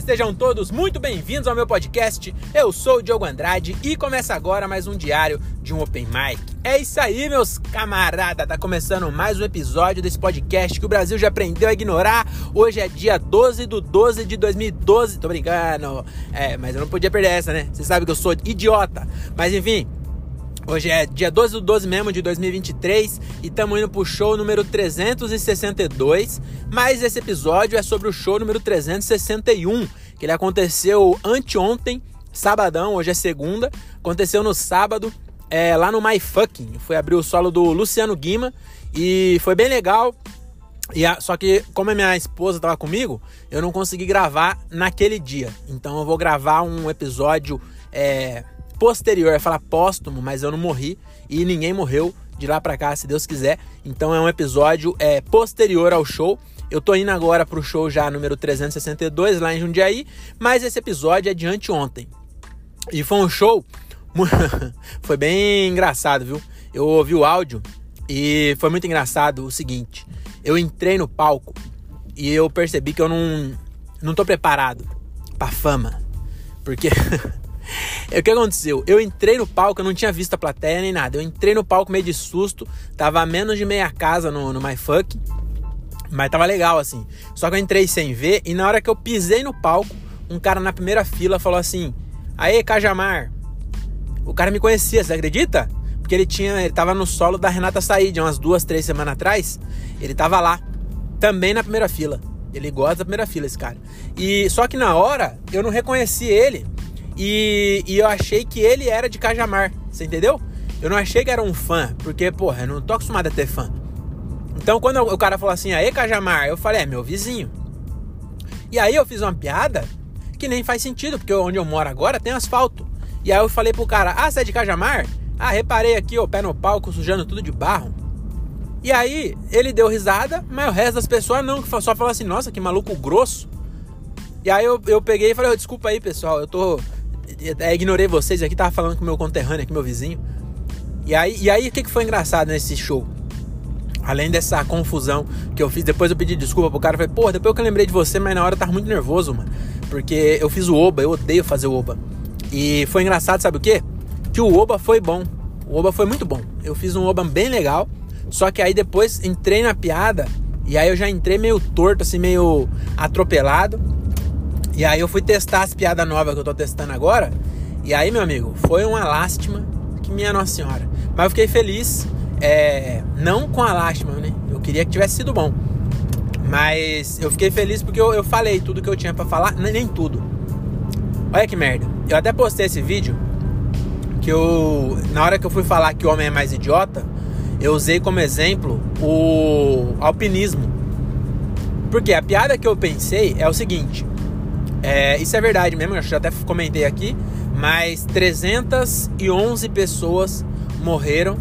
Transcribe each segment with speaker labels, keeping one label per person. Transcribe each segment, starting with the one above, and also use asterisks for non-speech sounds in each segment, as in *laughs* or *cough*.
Speaker 1: sejam todos muito bem-vindos ao meu podcast. Eu sou o Diogo Andrade e começa agora mais um diário de um Open Mic. É isso aí, meus camaradas, tá começando mais um episódio desse podcast que o Brasil já aprendeu a ignorar. Hoje é dia 12 do 12 de 2012, tô brincando. É, mas eu não podia perder essa, né? Você sabe que eu sou idiota. Mas enfim, Hoje é dia 12 do 12 mesmo de 2023 e estamos indo pro show número 362. Mas esse episódio é sobre o show número 361, que ele aconteceu anteontem, sabadão, hoje é segunda. Aconteceu no sábado, é, lá no My Fucking. Foi abrir o solo do Luciano Guima e foi bem legal. E a, só que, como a minha esposa estava comigo, eu não consegui gravar naquele dia. Então eu vou gravar um episódio. É, posterior, é falar póstumo, mas eu não morri e ninguém morreu de lá para cá, se Deus quiser. Então é um episódio é, posterior ao show. Eu tô indo agora pro show já número 362 lá em Jundiaí, mas esse episódio é de anteontem. E foi um show *laughs* foi bem engraçado, viu? Eu ouvi o áudio e foi muito engraçado o seguinte. Eu entrei no palco e eu percebi que eu não não tô preparado para fama. Porque *laughs* o que aconteceu? Eu entrei no palco, eu não tinha visto a plateia nem nada. Eu entrei no palco meio de susto, tava a menos de meia casa no, no MyFuck, mas tava legal assim. Só que eu entrei sem ver e na hora que eu pisei no palco, um cara na primeira fila falou assim: Aê, Cajamar. O cara me conhecia, você acredita? Porque ele tinha, ele tava no solo da Renata Said, umas duas, três semanas atrás. Ele tava lá, também na primeira fila. Ele gosta da primeira fila, esse cara. E só que na hora eu não reconheci ele. E, e eu achei que ele era de Cajamar, você entendeu? Eu não achei que era um fã, porque, porra, eu não tô acostumado a ter fã. Então, quando o cara falou assim, aê, Cajamar, eu falei, é meu vizinho. E aí eu fiz uma piada que nem faz sentido, porque onde eu moro agora tem asfalto. E aí eu falei pro cara, ah, você é de Cajamar? Ah, reparei aqui, o pé no palco, sujando tudo de barro. E aí ele deu risada, mas o resto das pessoas não, só falou assim, nossa, que maluco grosso. E aí eu, eu peguei e falei, desculpa aí, pessoal, eu tô é, ignorei vocês aqui, tava falando com meu conterrâneo aqui, meu vizinho. E aí, e aí o que, que foi engraçado nesse show? Além dessa confusão que eu fiz, depois eu pedi desculpa pro cara. Falei, pô, depois que eu lembrei de você, mas na hora eu tava muito nervoso, mano. Porque eu fiz o Oba, eu odeio fazer o Oba. E foi engraçado, sabe o quê? Que o Oba foi bom. O Oba foi muito bom. Eu fiz um Oba bem legal. Só que aí depois entrei na piada. E aí eu já entrei meio torto, assim, meio atropelado. E aí eu fui testar as piadas novas que eu tô testando agora. E aí, meu amigo, foi uma lástima que minha Nossa Senhora. Mas eu fiquei feliz, é, não com a lástima, né? Eu queria que tivesse sido bom. Mas eu fiquei feliz porque eu, eu falei tudo que eu tinha para falar, nem tudo. Olha que merda. Eu até postei esse vídeo que eu, na hora que eu fui falar que o homem é mais idiota, eu usei como exemplo o alpinismo. Porque a piada que eu pensei é o seguinte: é, isso é verdade mesmo, eu já até comentei aqui, mas 311 pessoas morreram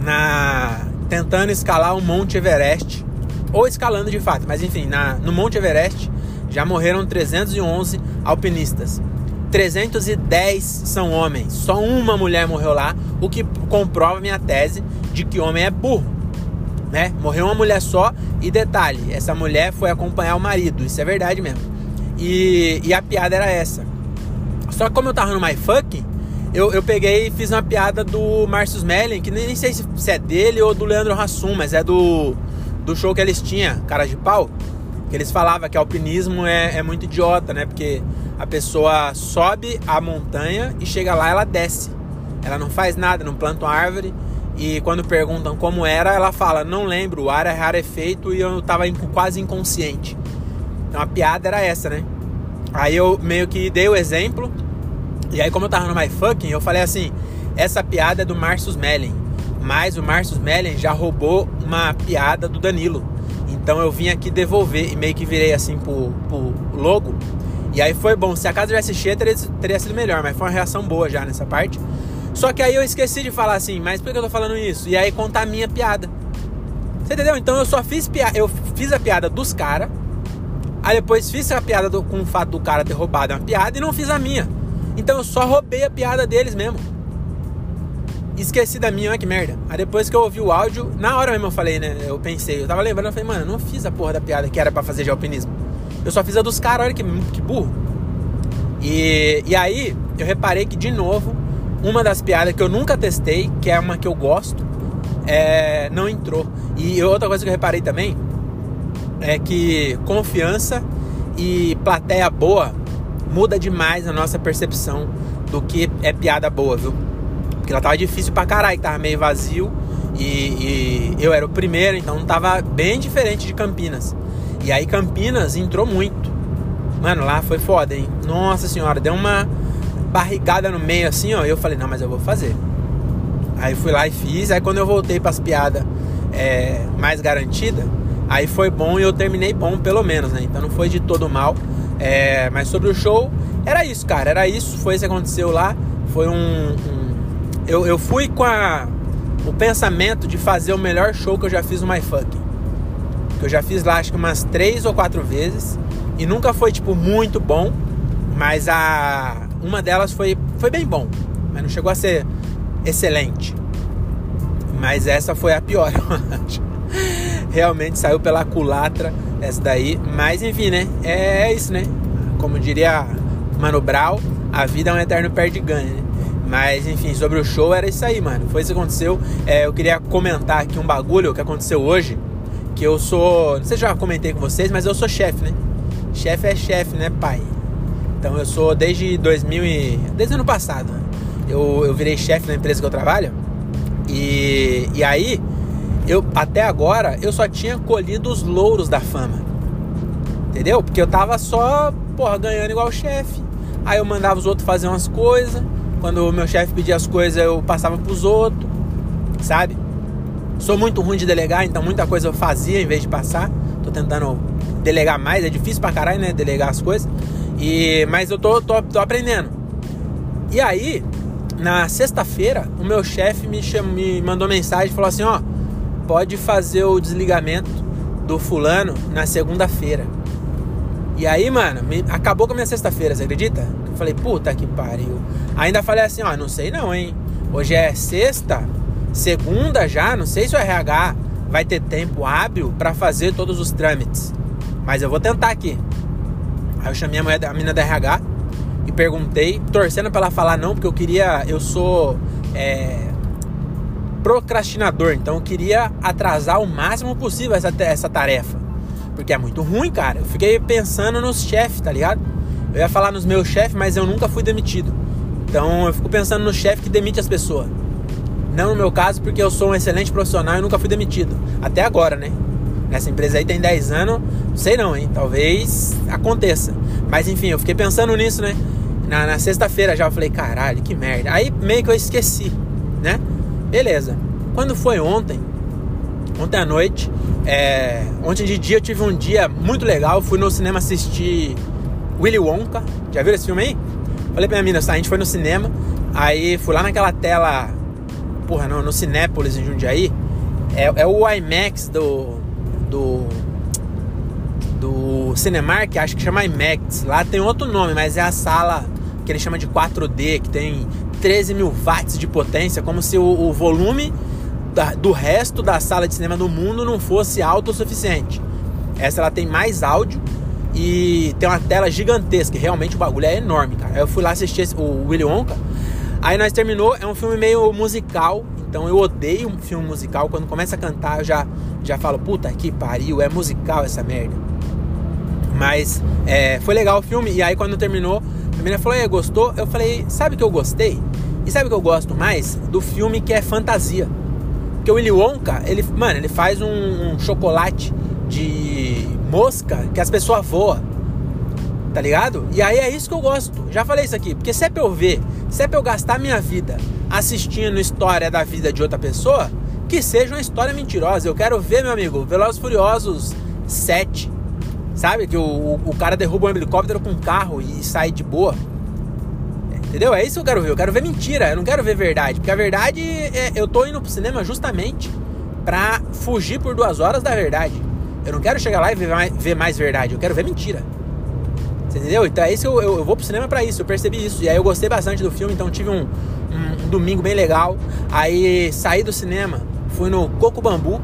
Speaker 1: na tentando escalar o Monte Everest ou escalando de fato, mas enfim, na, no Monte Everest já morreram 311 alpinistas. 310 são homens, só uma mulher morreu lá, o que comprova minha tese de que homem é burro. Né? Morreu uma mulher só e detalhe, essa mulher foi acompanhar o marido, isso é verdade mesmo. E, e a piada era essa. Só que como eu tava no My Fuck, eu, eu peguei e fiz uma piada do Marcius Mellen, que nem, nem sei se, se, é dele ou do Leandro Hassum, mas é do, do show que eles tinham, Cara de Pau. Que eles falavam que alpinismo é, é muito idiota, né? Porque a pessoa sobe a montanha e chega lá ela desce. Ela não faz nada, não planta uma árvore. E quando perguntam como era, ela fala: Não lembro, o ar é rarefeito e eu tava quase inconsciente. Então a piada era essa, né? Aí eu meio que dei o exemplo. E aí, como eu tava no My Fucking, eu falei assim: essa piada é do Marcus Mellen. Mas o Marcus Mellen já roubou uma piada do Danilo. Então eu vim aqui devolver e meio que virei assim pro, pro logo. E aí foi bom. Se a casa tivesse cheia, teria, teria sido melhor. Mas foi uma reação boa já nessa parte. Só que aí eu esqueci de falar assim, mas por que eu tô falando isso? E aí contar a minha piada. Você entendeu? Então eu só fiz piada. Eu fiz a piada dos caras Aí depois fiz a piada do, com o fato do cara ter roubado uma piada e não fiz a minha. Então eu só roubei a piada deles mesmo. Esqueci da minha, olha que merda. Aí depois que eu ouvi o áudio, na hora mesmo eu falei, né? Eu pensei, eu tava lembrando, eu falei, mano, eu não fiz a porra da piada que era para fazer de alpinismo. Eu só fiz a dos caras, olha que, que burro. E, e aí eu reparei que, de novo, uma das piadas que eu nunca testei, que é uma que eu gosto, é, não entrou. E outra coisa que eu reparei também é que confiança e plateia boa muda demais a nossa percepção do que é piada boa, viu? Porque ela tava difícil pra caralho, tava meio vazio e, e eu era o primeiro, então tava bem diferente de Campinas. E aí Campinas entrou muito. Mano, lá foi foda, hein? Nossa senhora, deu uma barrigada no meio assim, ó. E eu falei, não, mas eu vou fazer. Aí fui lá e fiz. Aí quando eu voltei pras piadas é, mais garantida, aí foi bom e eu terminei bom, pelo menos, né? Então não foi de todo mal. É, mas sobre o show, era isso, cara. Era isso, foi isso que aconteceu lá. Foi um. um eu, eu fui com a, o pensamento de fazer o melhor show que eu já fiz no MyFuck. Que eu já fiz lá acho que umas três ou quatro vezes. E nunca foi, tipo, muito bom. Mas a. Uma delas foi, foi bem bom. Mas não chegou a ser excelente. Mas essa foi a pior, *laughs* eu acho. Realmente saiu pela culatra essa daí. Mas enfim, né? É isso, né? Como diria Mano Brown, a vida é um eterno perde-ganha, né? Mas enfim, sobre o show era isso aí, mano. Foi isso que aconteceu. É, eu queria comentar aqui um bagulho que aconteceu hoje. Que eu sou. Não sei se já comentei com vocês, mas eu sou chefe, né? Chefe é chefe, né, pai? Então eu sou desde 2000 e... Desde ano passado. Eu, eu virei chefe na empresa que eu trabalho. E, e aí, eu até agora, eu só tinha colhido os louros da fama. Entendeu? Porque eu tava só, porra, ganhando igual o chefe. Aí eu mandava os outros fazer umas coisas. Quando o meu chefe pedia as coisas, eu passava pros outros. Sabe? Sou muito ruim de delegar, então muita coisa eu fazia em vez de passar. Tô tentando delegar mais, é difícil pra caralho, né? Delegar as coisas. E, mas eu tô, tô, tô aprendendo. E aí, na sexta-feira, o meu chefe me, me mandou mensagem e falou assim: ó, pode fazer o desligamento do fulano na segunda-feira. E aí, mano, me, acabou com a minha sexta-feira, você acredita? Eu falei, puta que pariu. Ainda falei assim, ó, não sei não, hein? Hoje é sexta, segunda já, não sei se o RH vai ter tempo hábil para fazer todos os trâmites. Mas eu vou tentar aqui. Aí eu chamei a, mulher, a menina da RH e perguntei, torcendo para ela falar não, porque eu queria, eu sou é, procrastinador, então eu queria atrasar o máximo possível essa, essa tarefa. Porque é muito ruim, cara. Eu fiquei pensando nos chefes, tá ligado? Eu ia falar nos meus chefes, mas eu nunca fui demitido. Então eu fico pensando no chefe que demite as pessoas. Não no meu caso, porque eu sou um excelente profissional e nunca fui demitido. Até agora, né? Nessa empresa aí tem 10 anos, não sei não, hein? Talvez aconteça. Mas enfim, eu fiquei pensando nisso, né? Na, na sexta-feira já eu falei, caralho, que merda. Aí meio que eu esqueci? Beleza. Quando foi ontem, ontem à noite, é, ontem de dia eu tive um dia muito legal. Fui no cinema assistir Willy Wonka. Já viram esse filme aí? Falei pra minha mina, a gente foi no cinema. Aí fui lá naquela tela, porra, no, no Cinépolis em Jundiaí. É, é o IMAX do, do do Cinemark, acho que chama IMAX. Lá tem outro nome, mas é a sala que ele chama de 4D, que tem 13 mil watts de potência, como se o, o volume da, do resto da sala de cinema do mundo não fosse alto o suficiente. Essa ela tem mais áudio e tem uma tela gigantesca. Realmente o bagulho é enorme, cara. Eu fui lá assistir esse, o Willy Wonka. Aí nós terminou, é um filme meio musical, então eu odeio filme musical. Quando começa a cantar, eu já, já falo, puta que pariu, é musical essa merda. Mas é, foi legal o filme. E aí quando terminou, a menina falou, e gostou? Eu falei, sabe que eu gostei? E sabe que eu gosto mais? Do filme que é fantasia. Porque o Willy Wonka, ele, mano, ele faz um, um chocolate de mosca que as pessoas voam. Tá ligado? E aí é isso que eu gosto. Já falei isso aqui. Porque se é pra eu ver, se é pra eu gastar minha vida assistindo história da vida de outra pessoa, que seja uma história mentirosa. Eu quero ver, meu amigo, Velozes Furiosos 7. Sabe? Que o, o cara derruba um helicóptero com um carro e sai de boa. Entendeu? É isso que eu quero ver. Eu quero ver mentira. Eu não quero ver verdade. Porque a verdade é. Eu tô indo pro cinema justamente pra fugir por duas horas da verdade. Eu não quero chegar lá e ver mais, ver mais verdade. Eu quero ver mentira. Você entendeu? Então é isso que eu, eu, eu, vou pro cinema pra isso. Eu percebi isso. E aí eu gostei bastante do filme. Então tive um, um, um domingo bem legal. Aí saí do cinema, fui no Coco Bambu,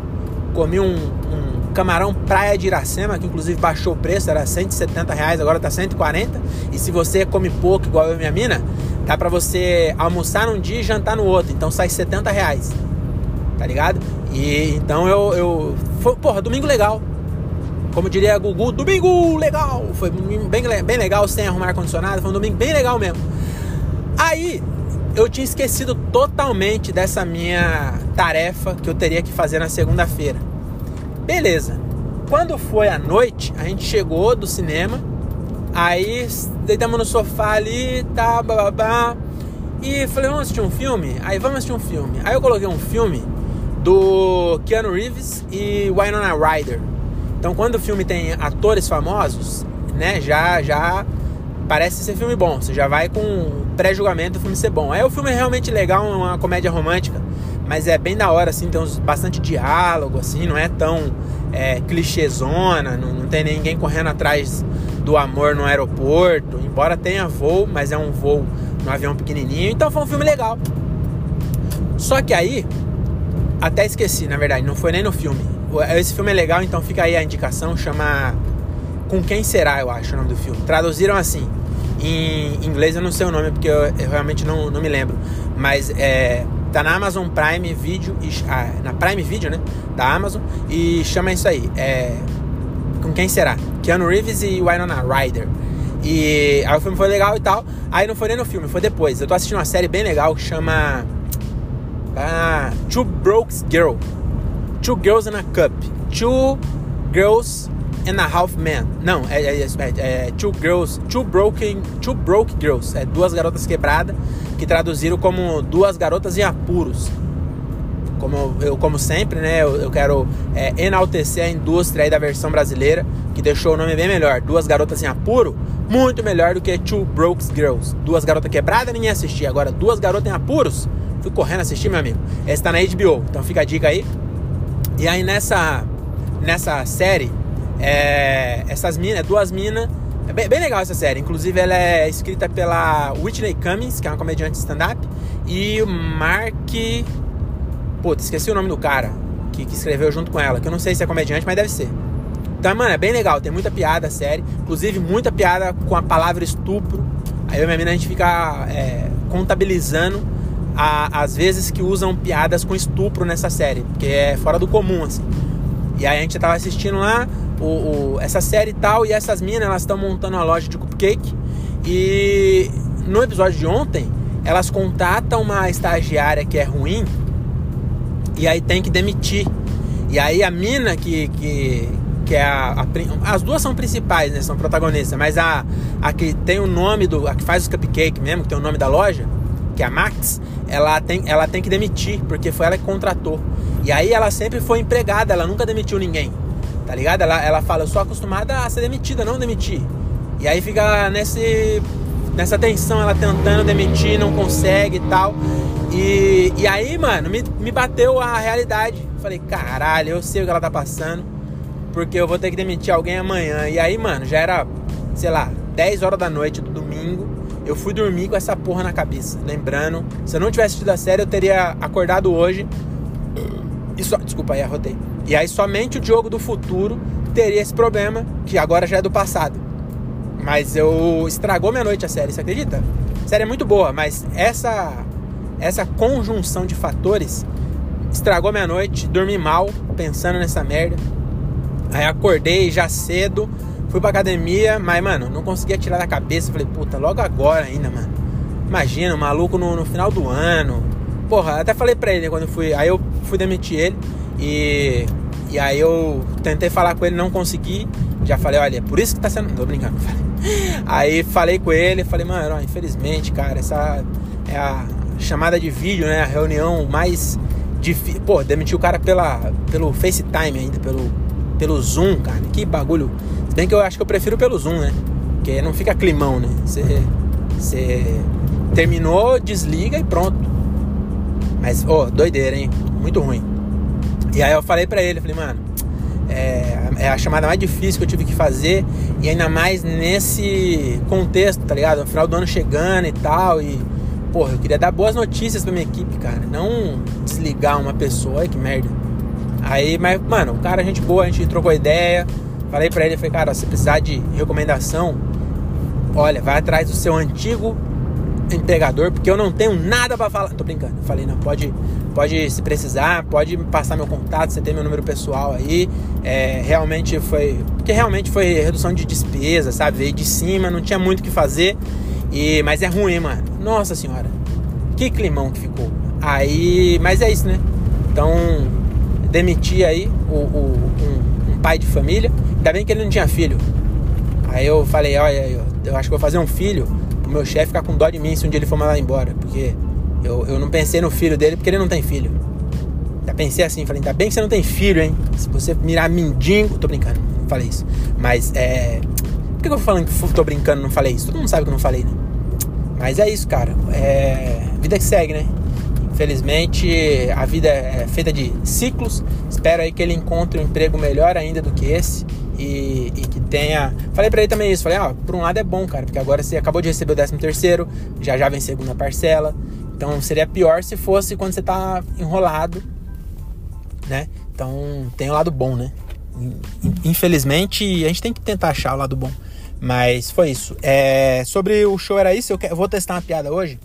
Speaker 1: comi um, um camarão praia de Iracema, que inclusive baixou o preço, era 170 reais, agora tá 140. E se você come pouco, igual eu e minha mina, dá pra você almoçar num dia e jantar no outro. Então sai 70 reais. Tá ligado? E então eu. eu foi, porra, domingo legal. Como diria a Gugu, domingo legal! Foi bem, bem legal, sem arrumar ar-condicionado, foi um domingo bem legal mesmo. Aí, eu tinha esquecido totalmente dessa minha tarefa que eu teria que fazer na segunda-feira. Beleza. Quando foi à noite, a gente chegou do cinema, aí deitamos no sofá ali, tá, babá, e falei, vamos assistir um filme? Aí vamos assistir um filme. Aí eu coloquei um filme do Keanu Reeves e Winona Ryder. Então, quando o filme tem atores famosos, né, já já parece ser filme bom. Você já vai com pré-julgamento do filme ser bom. Aí o filme é realmente legal, é uma comédia romântica, mas é bem da hora, assim, tem uns, bastante diálogo, assim, não é tão é, clichêzona, não, não tem ninguém correndo atrás do amor no aeroporto, embora tenha voo, mas é um voo no avião pequenininho, então foi um filme legal. Só que aí, até esqueci, na verdade, não foi nem no filme. Esse filme é legal, então fica aí a indicação, chama Com Quem Será, eu acho o nome do filme. Traduziram assim, em inglês eu não sei o nome porque eu, eu realmente não, não me lembro. Mas é, tá na Amazon Prime Video, ah, na Prime Video, né? Da Amazon. E chama isso aí. É, com quem será? Keanu Reeves e Winona Ryder. E aí o filme foi legal e tal. Aí não foi nem no filme, foi depois. Eu tô assistindo uma série bem legal que chama ah, Two Brokes Girl. Two Girls in a Cup. Two Girls and a Half Man. Não, é, é, é, é, Two Girls, Two Broken, Two Broke Girls. É duas garotas quebradas que traduziram como duas garotas em apuros. Como eu, como sempre, né? Eu, eu quero é, enaltecer a indústria aí da versão brasileira que deixou o nome bem melhor. Duas garotas em apuro, muito melhor do que Two Broke Girls. Duas garotas quebradas, ninguém assistia. Agora, duas garotas em apuros, fui correndo assistir, meu amigo. Essa tá na HBO, então fica a dica aí. E aí nessa nessa série é, essas minas, duas minas. É bem, bem, legal essa série. Inclusive, ela é escrita pela Whitney Cummings, que é uma comediante stand-up, e o Mark. Putz, esqueci o nome do cara que, que, escreveu junto com ela, que eu não sei se é comediante, mas deve ser. Então, mano, é bem legal, tem muita piada a série. Inclusive, muita piada com a palavra estupro. Aí eu e minha mina a gente fica é, contabilizando as vezes que usam piadas com estupro nessa série, porque é fora do comum, assim. E aí a gente tava assistindo lá, o, o, essa série tal, e essas minas elas estão montando uma loja de cupcake. E no episódio de ontem, elas contatam uma estagiária que é ruim e aí tem que demitir. E aí a mina que, que, que é a, a, As duas são principais, né? São protagonistas, mas a, a que tem o nome do. A que faz os cupcake mesmo, que tem o nome da loja, que é a Max, ela tem, ela tem que demitir, porque foi ela que contratou. E aí ela sempre foi empregada, ela nunca demitiu ninguém. Tá ligado? Ela, ela fala, eu sou acostumada a ser demitida, não demitir. E aí fica nesse, nessa tensão, ela tentando demitir, não consegue e tal. E, e aí, mano, me, me bateu a realidade. Falei, caralho, eu sei o que ela tá passando. Porque eu vou ter que demitir alguém amanhã. E aí, mano, já era, sei lá, 10 horas da noite do domingo. Eu fui dormir com essa porra na cabeça. Lembrando, se eu não tivesse assistido a série, eu teria acordado hoje. E só, desculpa aí, arrotei. E aí somente o Diogo do futuro teria esse problema, que agora já é do passado. Mas eu estragou minha noite a série, você acredita? A série é muito boa, mas essa essa conjunção de fatores estragou minha noite, dormi mal pensando nessa merda. Aí acordei já cedo, fui pra academia, mas mano, não conseguia tirar da cabeça. Falei, puta, logo agora ainda, mano. Imagina, o maluco no, no final do ano. Porra, até falei pra ele quando fui. Aí eu fui demitir ele. E, e aí eu tentei falar com ele, não consegui. Já falei, olha, é por isso que tá sendo. Tô brincando. *laughs* Aí falei com ele, falei, mano, ó, infelizmente, cara, essa é a chamada de vídeo, né? A reunião mais difícil. Pô, demitiu o cara pela, pelo FaceTime ainda, pelo, pelo Zoom, cara. Que bagulho. Se bem que eu acho que eu prefiro pelo Zoom, né? Porque não fica climão, né? Você, você terminou, desliga e pronto. Mas, ô, oh, doideira, hein? Muito ruim. E aí eu falei pra ele, falei, mano, é, é, a chamada mais difícil que eu tive que fazer e ainda mais nesse contexto, tá ligado? No final do ano chegando e tal e porra, eu queria dar boas notícias pra minha equipe, cara, não desligar uma pessoa, que merda. Aí, mas, mano, o cara, gente boa, a gente trocou ideia. Falei pra ele, falei, cara, se precisar de recomendação, olha, vai atrás do seu antigo empregador, porque eu não tenho nada para falar. Tô brincando. falei, não, pode, pode se precisar, pode passar meu contato, você tem meu número pessoal aí. É, realmente foi. Porque realmente foi redução de despesa, sabe? Veio de cima, não tinha muito o que fazer. E, mas é ruim, mano. Nossa senhora. Que climão que ficou. Aí. Mas é isso, né? Então, demiti aí o, o um, um, pai de família. Ainda bem que ele não tinha filho. Aí eu falei, olha, eu, acho que vou fazer um filho o meu chefe ficar com dó de mim se um dia ele for mandar embora. Porque eu, eu não pensei no filho dele porque ele não tem filho. Já pensei assim, falei, ainda bem que você não tem filho, hein? Se você mirar mendigo. Tô brincando, não falei isso. Mas é. Por que eu tô falando que tô brincando não falei isso? Todo mundo sabe que eu não falei, né? Mas é isso, cara. É. Vida que segue, né? Infelizmente, a vida é feita de ciclos. Espero aí que ele encontre um emprego melhor ainda do que esse e, e que tenha. Falei para ele também isso, falei, ó, ah, por um lado é bom, cara, porque agora você acabou de receber o 13 terceiro, já já vem segunda parcela. Então seria pior se fosse quando você tá enrolado, né? Então tem o lado bom, né? Infelizmente, a gente tem que tentar achar o lado bom. Mas foi isso. É, sobre o show era isso. Eu, eu vou testar uma piada hoje.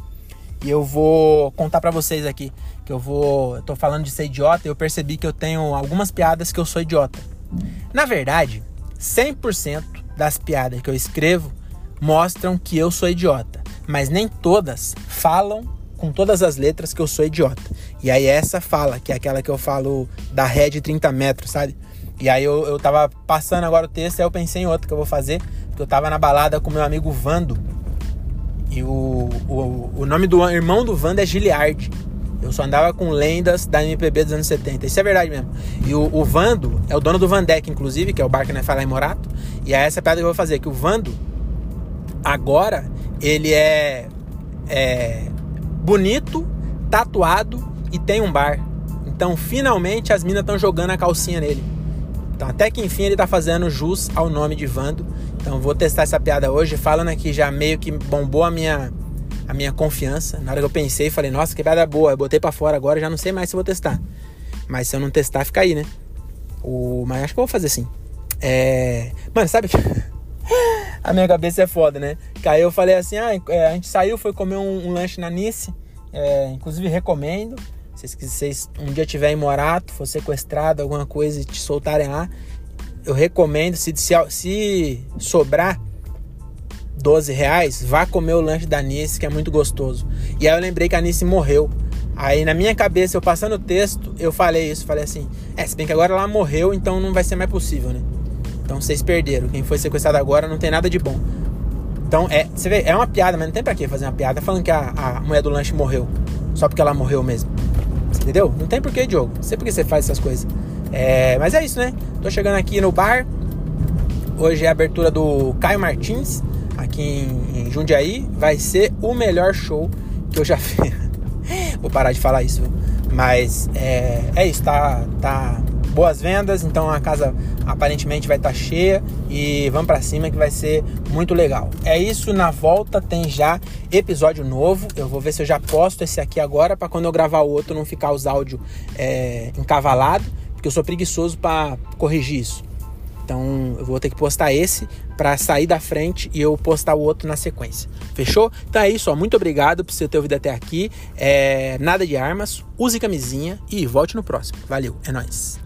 Speaker 1: E eu vou contar para vocês aqui. Que eu vou. Eu tô falando de ser idiota. E eu percebi que eu tenho algumas piadas que eu sou idiota. Na verdade, 100% das piadas que eu escrevo mostram que eu sou idiota, mas nem todas falam com todas as letras que eu sou idiota. E aí essa fala, que é aquela que eu falo da ré de 30 metros, sabe? E aí eu, eu tava passando agora o texto, aí eu pensei em outro que eu vou fazer, porque eu tava na balada com meu amigo Vando. E o, o, o nome do irmão do Vando é Giliard. Eu só andava com lendas da MPB dos anos 70. Isso é verdade mesmo. E o, o Vando é o dono do Vandeck, inclusive, que é o bar que nós falamos em Morato. E é essa piada que eu vou fazer, que o Vando, agora, ele é, é bonito, tatuado e tem um bar. Então, finalmente, as minas estão jogando a calcinha nele. Então, até que enfim, ele tá fazendo jus ao nome de Vando. Então, vou testar essa piada hoje, falando aqui já meio que bombou a minha a minha confiança. Na hora que eu pensei, falei, nossa, que piada boa. Eu botei para fora agora, já não sei mais se vou testar. Mas se eu não testar, fica aí, né? O... Mas acho que eu vou fazer sim. É... Mano, sabe que. *laughs* a minha cabeça é foda, né? Que aí eu falei assim: ah, é, a gente saiu, foi comer um, um lanche na Nice. É, inclusive recomendo. Se vocês um dia tiver em Morato, for sequestrado, alguma coisa e te soltarem lá, eu recomendo. Se, se, se sobrar 12 reais, vá comer o lanche da Nice, que é muito gostoso. E aí eu lembrei que a Nice morreu. Aí na minha cabeça, eu passando o texto, eu falei isso, falei assim, é, se bem que agora ela morreu, então não vai ser mais possível, né? Então vocês perderam. Quem foi sequestrado agora não tem nada de bom. Então é, você vê, é uma piada, mas não tem pra que fazer uma piada falando que a, a mulher do lanche morreu. Só porque ela morreu mesmo. Entendeu? Não tem porquê, Diogo. Não sei por que você faz essas coisas. É, mas é isso, né? Tô chegando aqui no bar. Hoje é a abertura do Caio Martins aqui em, em Jundiaí, vai ser o melhor show que eu já *laughs* fiz. Vou parar de falar isso, mas é, é isso, tá, tá boas vendas, então a casa aparentemente vai estar tá cheia e vamos para cima que vai ser muito legal. É isso, na volta tem já episódio novo. Eu vou ver se eu já posto esse aqui agora para quando eu gravar o outro não ficar os áudios é, encavalado, porque eu sou preguiçoso para corrigir isso. Então eu vou ter que postar esse para sair da frente e eu postar o outro na sequência. Fechou? Então é isso, ó. muito obrigado por você ter ouvido até aqui. É, nada de armas, use camisinha e volte no próximo. Valeu, é nóis.